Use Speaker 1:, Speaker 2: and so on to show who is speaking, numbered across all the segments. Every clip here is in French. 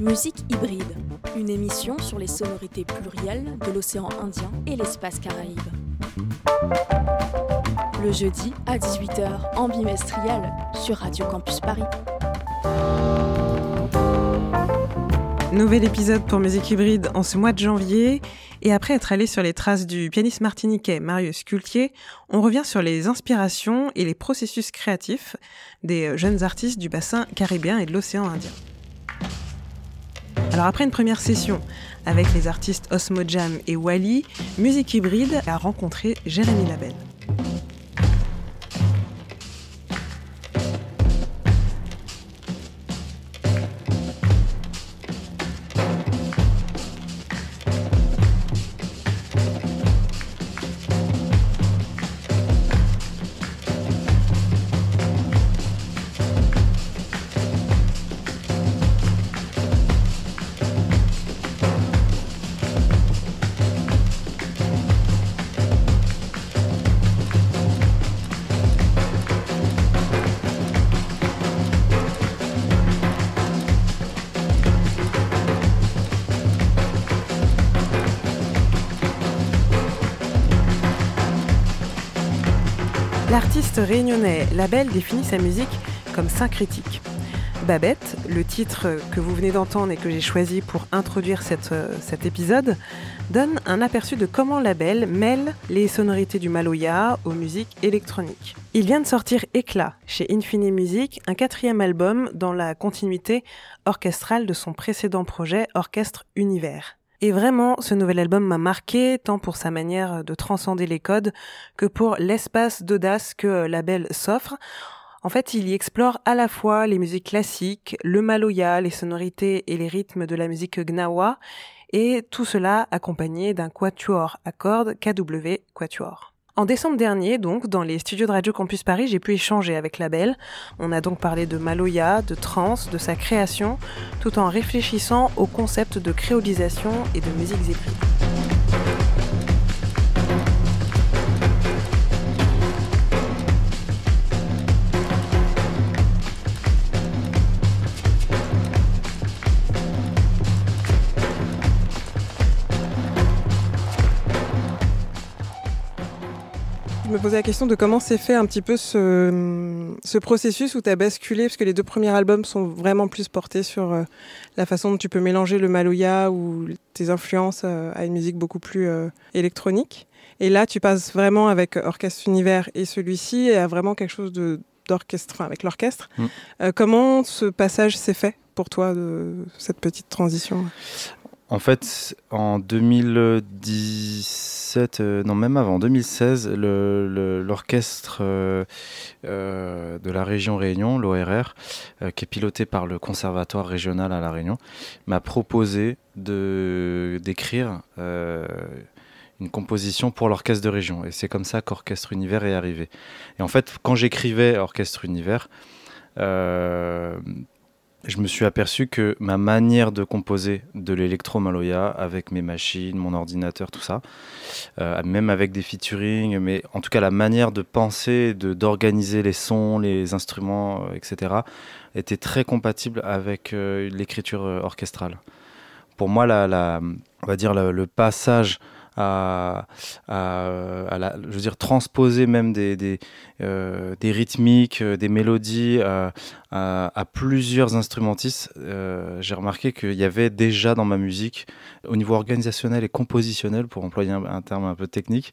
Speaker 1: Musique hybride, une émission sur les sonorités plurielles de l'océan Indien et l'espace Caraïbe. Le jeudi à 18h en bimestriel sur Radio Campus Paris.
Speaker 2: Nouvel épisode pour Musique Hybride en ce mois de janvier. Et après être allé sur les traces du pianiste martiniquais Marius Cultier, on revient sur les inspirations et les processus créatifs des jeunes artistes du bassin caribéen et de l'océan Indien. Alors après une première session avec les artistes Osmo Jam et Wally, Musique Hybride a rencontré Jérémy Labelle. L'artiste réunionnais Label définit sa musique comme syncrétique. Babette, le titre que vous venez d'entendre et que j'ai choisi pour introduire euh, cet épisode, donne un aperçu de comment Label mêle les sonorités du Maloya aux musiques électroniques. Il vient de sortir Éclat chez Infini Music, un quatrième album dans la continuité orchestrale de son précédent projet Orchestre Univers. Et vraiment, ce nouvel album m'a marqué, tant pour sa manière de transcender les codes que pour l'espace d'audace que Label s'offre. En fait, il y explore à la fois les musiques classiques, le maloya, les sonorités et les rythmes de la musique gnawa, et tout cela accompagné d'un quatuor à cordes KW Quatuor. En décembre dernier, donc, dans les studios de Radio Campus Paris, j'ai pu échanger avec Label. On a donc parlé de Maloya, de trance, de sa création, tout en réfléchissant au concept de créolisation et de musiques hybrides. Je me posais la question de comment s'est fait un petit peu ce, ce processus où tu as basculé, parce que les deux premiers albums sont vraiment plus portés sur euh, la façon dont tu peux mélanger le maloya ou tes influences euh, à une musique beaucoup plus euh, électronique. Et là, tu passes vraiment avec Orchestre Univers et celui-ci à vraiment quelque chose de d'orchestre, avec l'orchestre.
Speaker 3: Mm.
Speaker 2: Euh, comment ce passage s'est fait pour toi, de cette petite transition?
Speaker 3: En fait, en 2017, euh, non même avant, 2016, le- le- l'orchestre euh, euh, de la région Réunion, l'ORR, euh, qui est piloté par le conservatoire régional à La Réunion, m'a proposé d'écrire une composition pour l'orchestre de région. Et c'est comme ça qu'Orchestre Univers est arrivé. Et en fait, quand j'écrivais Orchestre Univers, je me suis aperçu que ma manière de composer de l'électro-maloya avec mes machines, mon ordinateur, tout ça, euh, même avec des featuring, mais en tout cas la manière de penser, de d'organiser les sons, les instruments, euh, etc., était très compatible avec euh, l'écriture orchestrale. Pour moi, la, on va dire le passage à, à- je veux dire transposer même des, des, euh, rythmiques, euh, des mélodies à, à- plusieurs instrumentistes, euh, j'ai remarqué qu'il y avait déjà dans ma musique, au niveau organisationnel et compositionnel, pour employer un, terme un peu technique,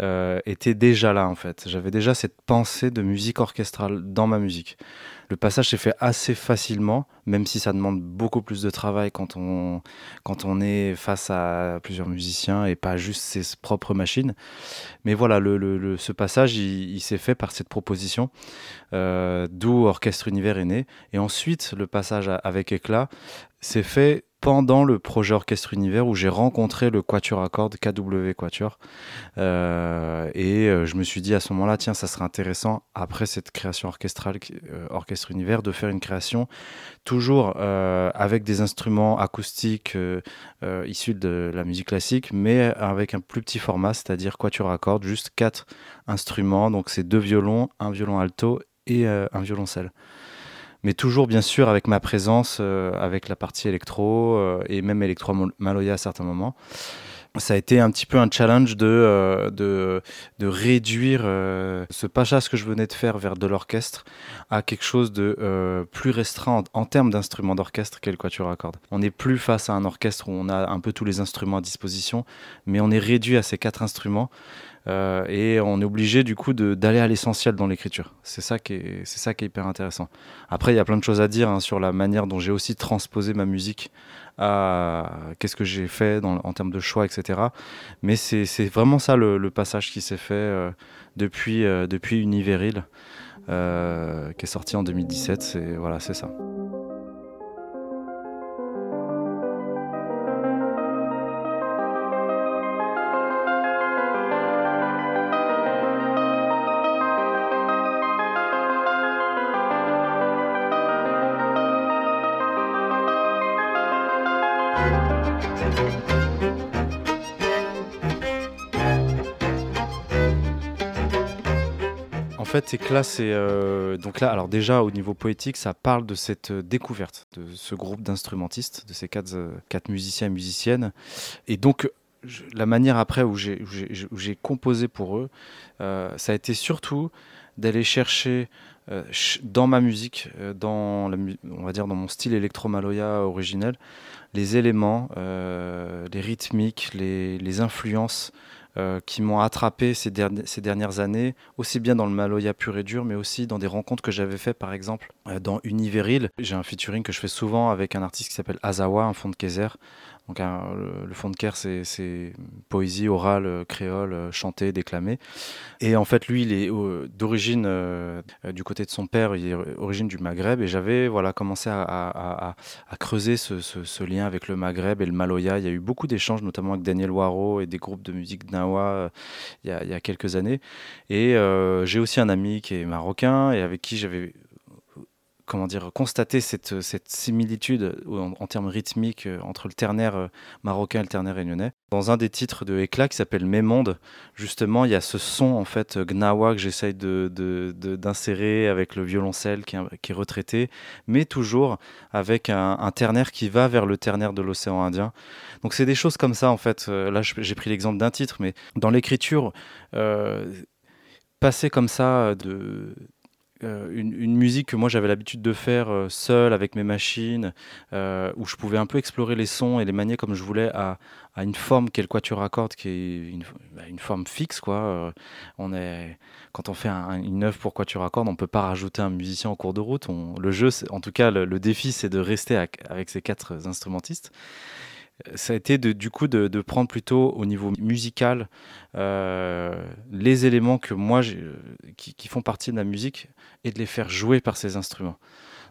Speaker 3: euh, était déjà là en fait. J'avais déjà cette pensée de musique orchestrale dans ma musique. Le passage s'est fait assez facilement, même si ça demande beaucoup plus de travail quand on, quand est face à plusieurs musiciens et pas juste ses propres machines. Mais voilà, le, ce passage, il, s'est fait par cette proposition, euh, d'où Orchestre Univers est né. Et ensuite, le passage avec Éclat s'est fait pendant le projet Orchestre Univers où j'ai rencontré le Quatuor cordes KW Quatuor. Euh, et euh, je me suis dit à ce moment-là, tiens, ça serait intéressant, après cette création orchestrale, euh, Orchestre Univers, de faire une création toujours avec des instruments acoustiques issus de la musique classique, mais avec un plus petit format, c'est-à-dire Quatuor à cordes, juste quatre instruments. Donc c'est deux violons, un violon alto et un violoncelle. Mais toujours bien sûr avec ma présence, avec la partie électro et même électro-maloya à certains moments ça a été un petit peu un challenge de, euh, de, de, réduire euh, ce passage que je venais de faire vers de l'orchestre à quelque chose de euh, plus restreint en, termes d'instruments d'orchestre qu'est le quatuor à cordes. On n'est plus face à un orchestre où on a un peu tous les instruments à disposition, mais on est réduit à ces quatre instruments. Et on est obligé du coup d'aller à l'essentiel dans l'écriture. C'est ça qui est ça qui est hyper intéressant. Après, il y a plein de choses à dire hein, sur la manière dont j'ai aussi transposé ma musique à qu'est-ce que j'ai fait en termes de choix, etc. Mais c'est vraiment ça le, passage qui s'est fait euh, depuis, euh, depuis Univeril, euh, qui est sorti en 2017. Voilà, c'est ça. Fait, c'est que là, c'est euh, donc là, alors déjà au niveau poétique, ça parle de cette euh, découverte de ce groupe d'instrumentistes, de ces quatre, euh, musiciens et musiciennes, et donc la manière après où j'ai composé pour eux, ça a été surtout d'aller chercher dans ma musique, dans on va dire dans mon style électro-maloya originel, les éléments, les rythmiques, les influences euh, qui m'ont attrapé ces, dernières années, aussi bien dans le Maloya pur et dur, mais aussi dans des rencontres que j'avais fait, par exemple, euh, dans Univeril. J'ai un featuring que je fais souvent avec un artiste qui s'appelle Azawa, un fond de Kaiser, donc le, fond de Caire, c'est poésie orale, euh, créole, euh, chantée, déclamée. Et en fait, lui, il est d'origine euh, du côté de son père, il est origine du Maghreb. Et j'avais voilà commencé à, creuser ce, lien avec le Maghreb et le Maloya. Il y a eu beaucoup d'échanges, notamment avec Daniel Waro et des groupes de musique Nawa il, y a, quelques années. Et j'ai aussi un ami qui est marocain et avec qui j'avais comment dire, constater cette, similitude en, termes rythmiques euh, entre le ternaire euh, marocain et le ternaire réunionnais. Dans un des titres de Éclat qui s'appelle Mémonde, justement, il y a ce son en fait gnawa que j'essaye d'insérer avec le violoncelle qui est, retraité, mais toujours avec un, ternaire qui va vers le ternaire de l'océan Indien. Donc c'est des choses comme ça en fait. Euh, là, j'ai pris l'exemple d'un titre, mais dans l'écriture, passer comme ça de euh, une, musique que moi j'avais l'habitude de faire euh, seul avec mes machines, euh, où je pouvais un peu explorer les sons et les manier comme je voulais à, une forme qu'est le quatuor à cordes, qui est une, bah, forme fixe. Quoi. on est, quand on fait une œuvre pour quatuor à cordes, on ne peut pas rajouter un musicien en cours de route. le jeu, en tout cas, le, défi, c'est de rester avec ces quatre instrumentistes ça a été de, du coup de, prendre plutôt au niveau musical euh, les éléments qui, qui, font partie de la musique et de les faire jouer par ces instruments.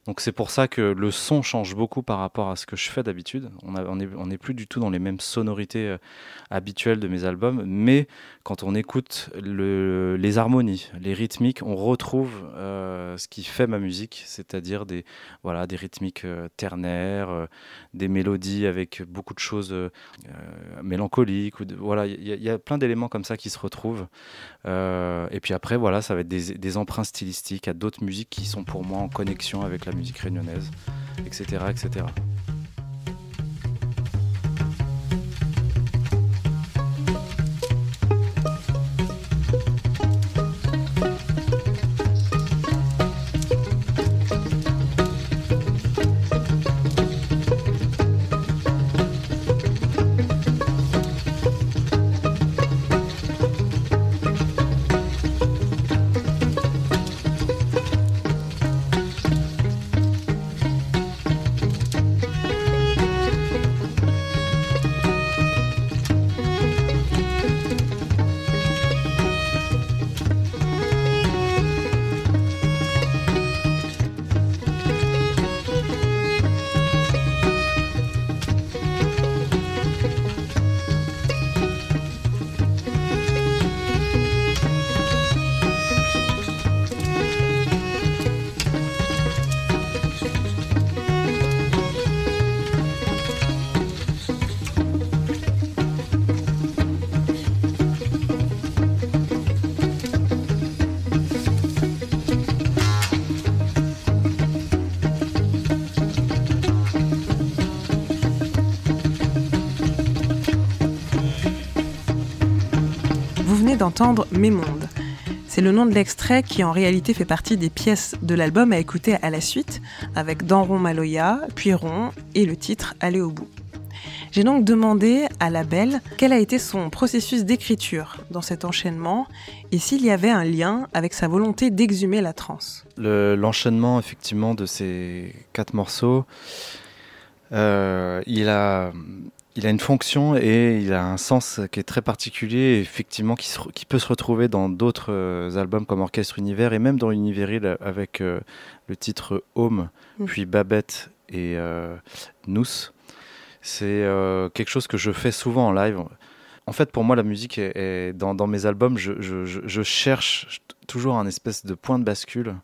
Speaker 3: Donc c'est pour ça que le son change beaucoup par rapport à ce que je fais d'habitude. On n'est plus du tout dans les mêmes sonorités euh, habituelles de mes albums, mais quand on écoute le, les harmonies, les rythmiques, on retrouve euh, ce qui fait ma musique, c'est-à-dire des, voilà, des rythmiques euh, ternaires, des mélodies avec beaucoup de choses mélancoliques. Voilà, il y, a plein d'éléments comme ça qui se retrouvent. et puis après, voilà, ça va être des, des emprunts stylistiques à d'autres musiques qui sont pour moi en connexion avec la musique réunionnaise, etc. etc.
Speaker 2: d'entendre Mes Mondes. C'est le nom de l'extrait qui en réalité fait partie des pièces de l'album à écouter à la suite, avec Danron Maloya, puis Ron et le titre Aller au bout. J'ai donc demandé à la belle quel a été son processus d'écriture dans cet enchaînement et s'il y avait un lien avec sa volonté d'exhumer la trance.
Speaker 3: L'enchaînement effectivement de ces quatre morceaux, euh, il, a, il a une fonction et il a un sens qui est très particulier, effectivement, qui, qui peut se retrouver dans d'autres euh, albums comme Orchestre Univers et même dans Univéril avec euh, le titre Home, mm. puis Babette et Nous. C'est euh, quelque chose que je fais souvent en live. En fait, pour moi, la musique est, dans, mes albums, je, cherche toujours un espèce de point de bascule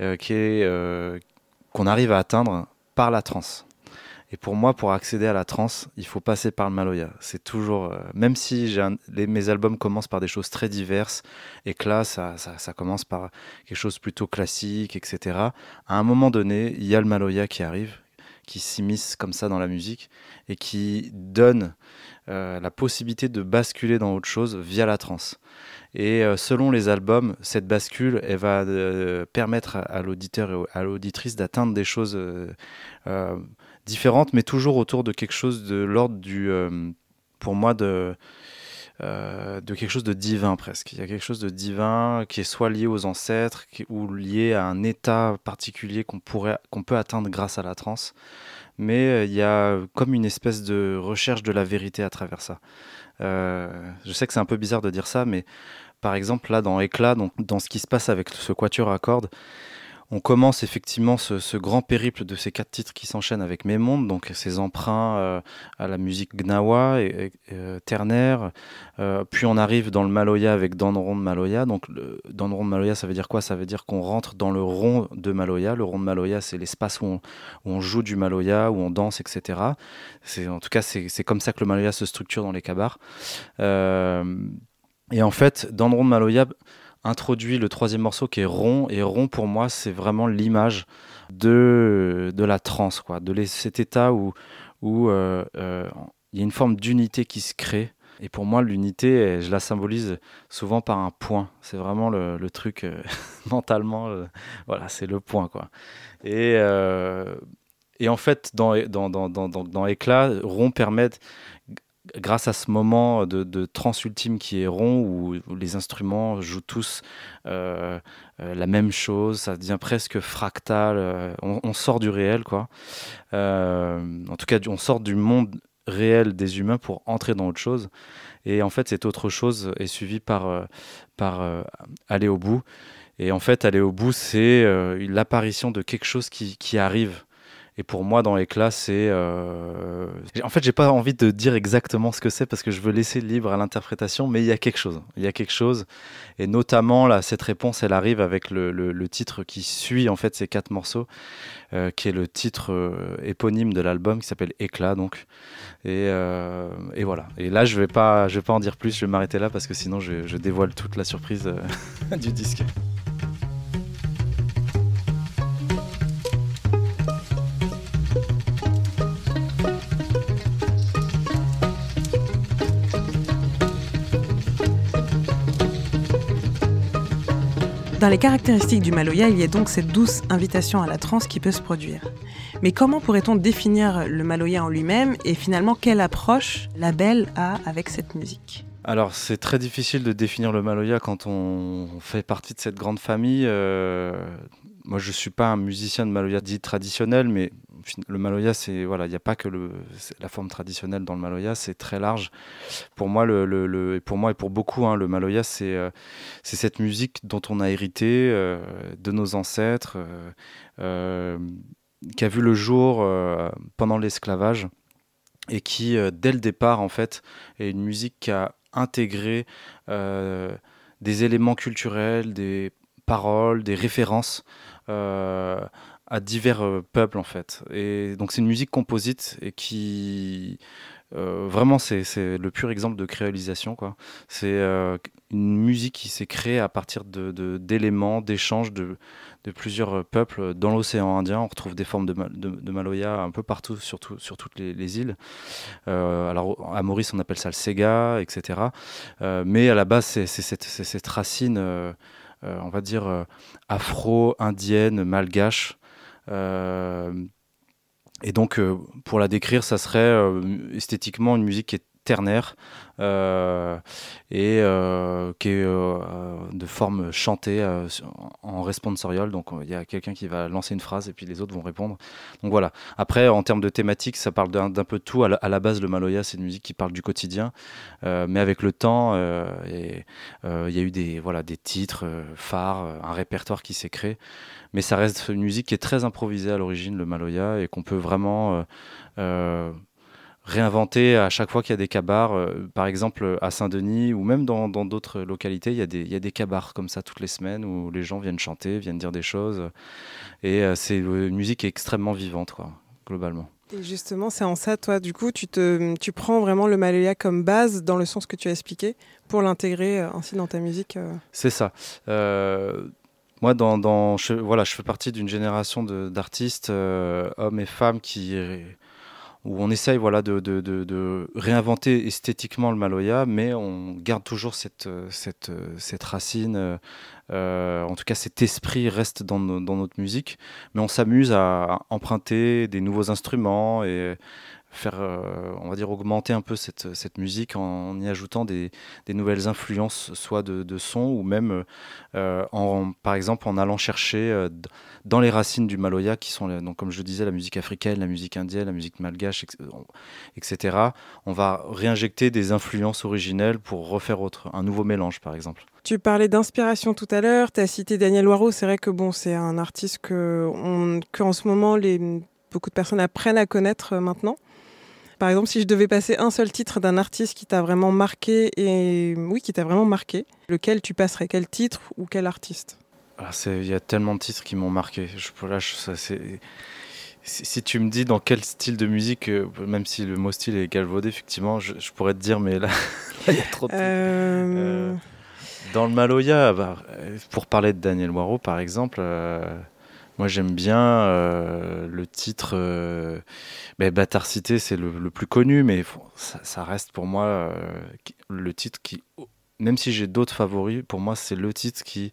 Speaker 3: euh, qui est euh, qu'on arrive à atteindre par la trance. Et pour moi, pour accéder à la trance, il faut passer par le Maloya. C'est toujours, même si mes albums commencent par des choses très diverses, et que là, ça, commence par quelque chose plutôt classique, etc. À un moment donné, il y a le Maloya qui arrive, qui s'immisce comme ça dans la musique et qui donne euh, la possibilité de basculer dans autre chose via la trance. Et euh, selon les albums, cette bascule, elle va euh, permettre à, l'auditeur et à l'auditrice d'atteindre des choses différentes, mais toujours autour de quelque chose de l'ordre du, pour moi, de euh, de quelque chose de divin presque. Il y a quelque chose de divin qui est soit lié aux ancêtres ou lié à un état particulier qu'on pourrait qu'on peut atteindre grâce à la transe. Mais euh, il y a comme une espèce de recherche de la vérité à travers ça. Euh, je sais que c'est un peu bizarre de dire ça, mais par exemple là dans Éclat, donc dans ce qui se passe avec ce quatuor à cordes, on commence effectivement ce, grand périple de ces quatre titres qui s'enchaînent avec Mes Mondes, donc ces emprunts euh, à la musique gnawa et, euh, ternaire. Euh, puis on arrive dans le Maloya avec Danron de Maloya. Donc le, Danron de Maloya, ça veut dire quoi? Ça veut dire qu'on rentre dans le rond de Maloya. Le rond de Maloya, c'est l'espace où, on, joue du Maloya, où on danse, etc. En tout cas, c'est comme ça que le Maloya se structure dans les cabars. et en fait, dans le rond de Maloya, introduit le troisième morceau qui est rond. Et rond, pour moi, c'est vraiment l'image de, de la transe, quoi, de cet état où, où euh, euh, il y a une forme d'unité qui se crée. Et pour moi, l'unité, je la symbolise souvent par un point. C'est vraiment le, truc euh, mentalement, voilà, c'est le point, quoi. Et, et en fait, dans, dans, dans, dans, Éclat, rond permet grâce à ce moment de, de trans qui est rond, où, les instruments jouent tous euh, euh, la même chose, ça devient presque fractal, euh, on, sort du réel, quoi. en tout cas, on sort du monde réel des humains pour entrer dans autre chose. Et en fait, cette autre chose est suivie par, par aller au bout. Et en fait, aller au bout, c'est l'apparition de quelque chose qui, qui arrive et pour moi, dans Éclat, c'est. En fait, j'ai pas envie de dire exactement ce que c'est parce que je veux laisser libre à l'interprétation, mais il y a quelque chose. Il y a quelque chose. Et notamment, là, cette réponse, elle arrive avec le, le, titre qui suit en fait ces quatre morceaux, euh, qui est le titre euh, éponyme de l'album qui s'appelle Éclat, donc. Et, euh, et, voilà. Et là, je vais pas, je vais pas en dire plus. Je vais m'arrêter là parce que sinon, je, dévoile toute la surprise du disque.
Speaker 2: Dans les caractéristiques du Maloya, il y a donc cette douce invitation à la transe qui peut se produire. Mais comment pourrait-on définir le Maloya en lui-même et finalement quelle approche la belle a avec cette musique?
Speaker 3: Alors c'est très difficile de définir le Maloya quand on fait partie de cette grande famille. Euh, moi je suis pas un musicien de Maloya dit traditionnel, mais le Maloya c'est voilà, il n'y a pas que la forme traditionnelle dans le Maloya, c'est très large. Pour moi le, pour moi et pour beaucoup hein, le Maloya c'est euh, cette musique dont on a hérité euh, de nos ancêtres, qui a vu le jour pendant l'esclavage et qui, dès le départ, en fait, est une musique qui a intégrer euh, des éléments culturels, des paroles, des références euh, à divers euh, peuples en fait. Et donc c'est une musique composite et qui vraiment, c'est le pur exemple de créolisation. C'est une musique qui s'est créée à partir d'éléments, de, d'échanges de, de, plusieurs peuples dans l'océan Indien. On retrouve des formes de, de, maloya un peu partout, surtout sur toutes les, îles. alors à Maurice, on appelle ça le sega, etc. mais à la base, c'est cette, racine, on va dire, afro-indienne, malgache. Et donc, euh, pour la décrire, ça serait euh, esthétiquement une musique qui est ternaire euh, et qui est de forme chantée en responsorial. Donc il y a quelqu'un qui va lancer une phrase et puis les autres vont répondre. Donc voilà. Après, en termes de thématique, ça parle d'un peu de tout. À la, base, le Maloya, c'est une musique qui parle du quotidien, mais avec le temps, il y a eu des, voilà, des titres phares, un répertoire qui s'est créé mais ça reste une musique qui est très improvisée à l'origine, le Maloya, et qu'on peut vraiment euh, euh, réinventer à chaque fois qu'il y a des cabars. Euh, par exemple, à Saint-Denis ou même dans d'autres localités, il y, a des, il y, a des cabars comme ça toutes les semaines où les gens viennent chanter, viennent dire des choses. Et c'est une musique extrêmement vivante, quoi, globalement.
Speaker 2: Et justement, c'est en ça, toi, du coup, tu, te, tu prends vraiment le Maloya comme base dans le sens que tu as expliqué pour l'intégrer ainsi dans ta musique
Speaker 3: C'est ça. Moi, dans, je, voilà, je fais partie d'une génération d'artistes, euh, hommes et femmes, qui, où on essaye voilà, de, de, de, réinventer esthétiquement le Maloya, mais on garde toujours cette, cette, cette racine, euh, en tout cas cet esprit reste dans, dans notre musique, mais on s'amuse à emprunter des nouveaux instruments et faire, euh, on va dire, augmenter un peu cette, cette musique en, y ajoutant des, des, nouvelles influences, soit de, de son ou même, euh, en, par exemple, en allant chercher euh, dans les racines du Maloya, qui sont, donc, comme je disais, la musique africaine, la musique indienne, la musique malgache, etc. On va réinjecter des influences originelles pour refaire autre, un nouveau mélange, par exemple.
Speaker 2: Tu parlais d'inspiration tout à l'heure, tu as cité Daniel Waro, c'est vrai que bon, c'est un artiste que, que en ce moment les, beaucoup de personnes apprennent à connaître maintenant. Par exemple, si je devais passer un seul titre d'un artiste qui t'a vraiment marqué, et oui, qui t'a vraiment marqué, lequel tu passerais? Quel titre ou quel artiste?
Speaker 3: Ah, Il y a tellement de titres qui m'ont marqué. Je, là, ça, si, tu me dis dans quel style de musique, euh, même si le mot style est galvaudé, effectivement, je, pourrais te dire, mais là, il y a trop de euh... euh. dans le Maloya, bah, pour parler de Daniel Moirot, par exemple, euh, moi, j'aime bien euh, le titre. Euh, ben, Bâtard Cité, c'est le, plus connu, mais ça, reste pour moi euh, le titre qui, même si j'ai d'autres favoris, pour moi, c'est le titre qui,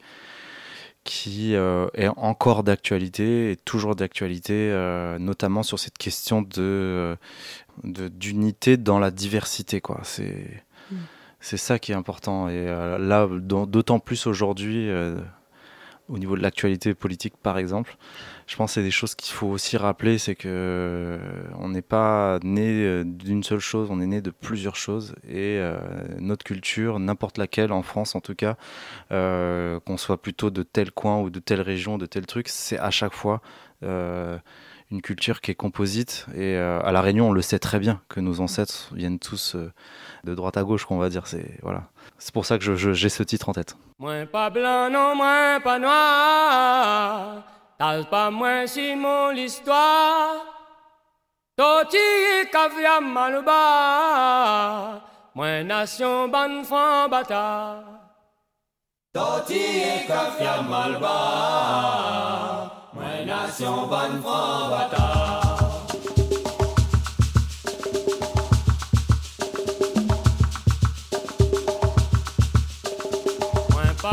Speaker 3: qui est encore d'actualité et toujours d'actualité, notamment sur cette question de d'unité dans la diversité. Quoi. C'est, mm. c'est ça qui est important. Et là, d'autant plus aujourd'hui au niveau de l'actualité politique, par exemple. Je pense que c'est des choses qu'il faut aussi rappeler, c'est que euh, on n'est pas né euh, d'une seule chose, on est né de plusieurs choses. Et euh, notre culture, n'importe laquelle, en France en tout cas, qu'on soit plutôt de tel coin ou de telle région, de tel truc, c'est à chaque fois une culture qui est composite. Et à La Réunion, on le sait très bien, que nos ancêtres viennent tous de droite à gauche, qu'on va dire. C'est voilà. C'est pour ça que j'ai ce titre en tête.
Speaker 4: Moins pas blanc, non, moins pas noir. T'as pas moins si mon l'histoire. Toti caviar malouba. Moins nation ban franc bata. Toti caviar malouba. Nation ban franc bata.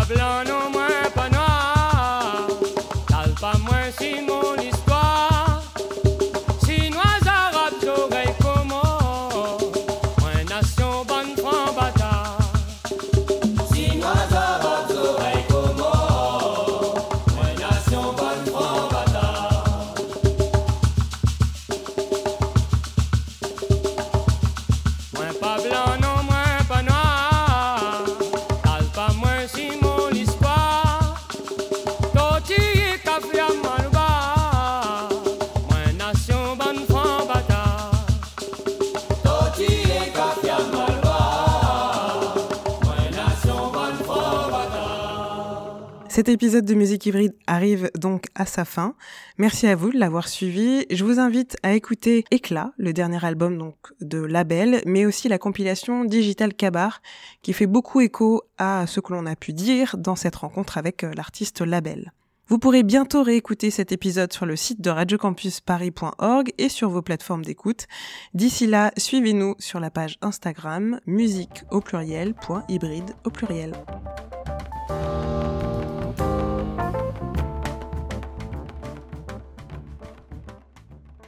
Speaker 4: blanc, non
Speaker 2: Cet épisode de Musique Hybride arrive donc à sa fin. Merci à vous de l'avoir suivi. Je vous invite à écouter Éclat, le dernier album donc de Label, mais aussi la compilation Digital Cabar, qui fait beaucoup écho à ce que l'on a pu dire dans cette rencontre avec euh, l'artiste Label. Vous pourrez bientôt réécouter cet épisode sur le site de radiocampusparis.org et sur vos plateformes d'écoute. D'ici là, suivez-nous sur la page Instagram musique au pluriel, point hybride au pluriel.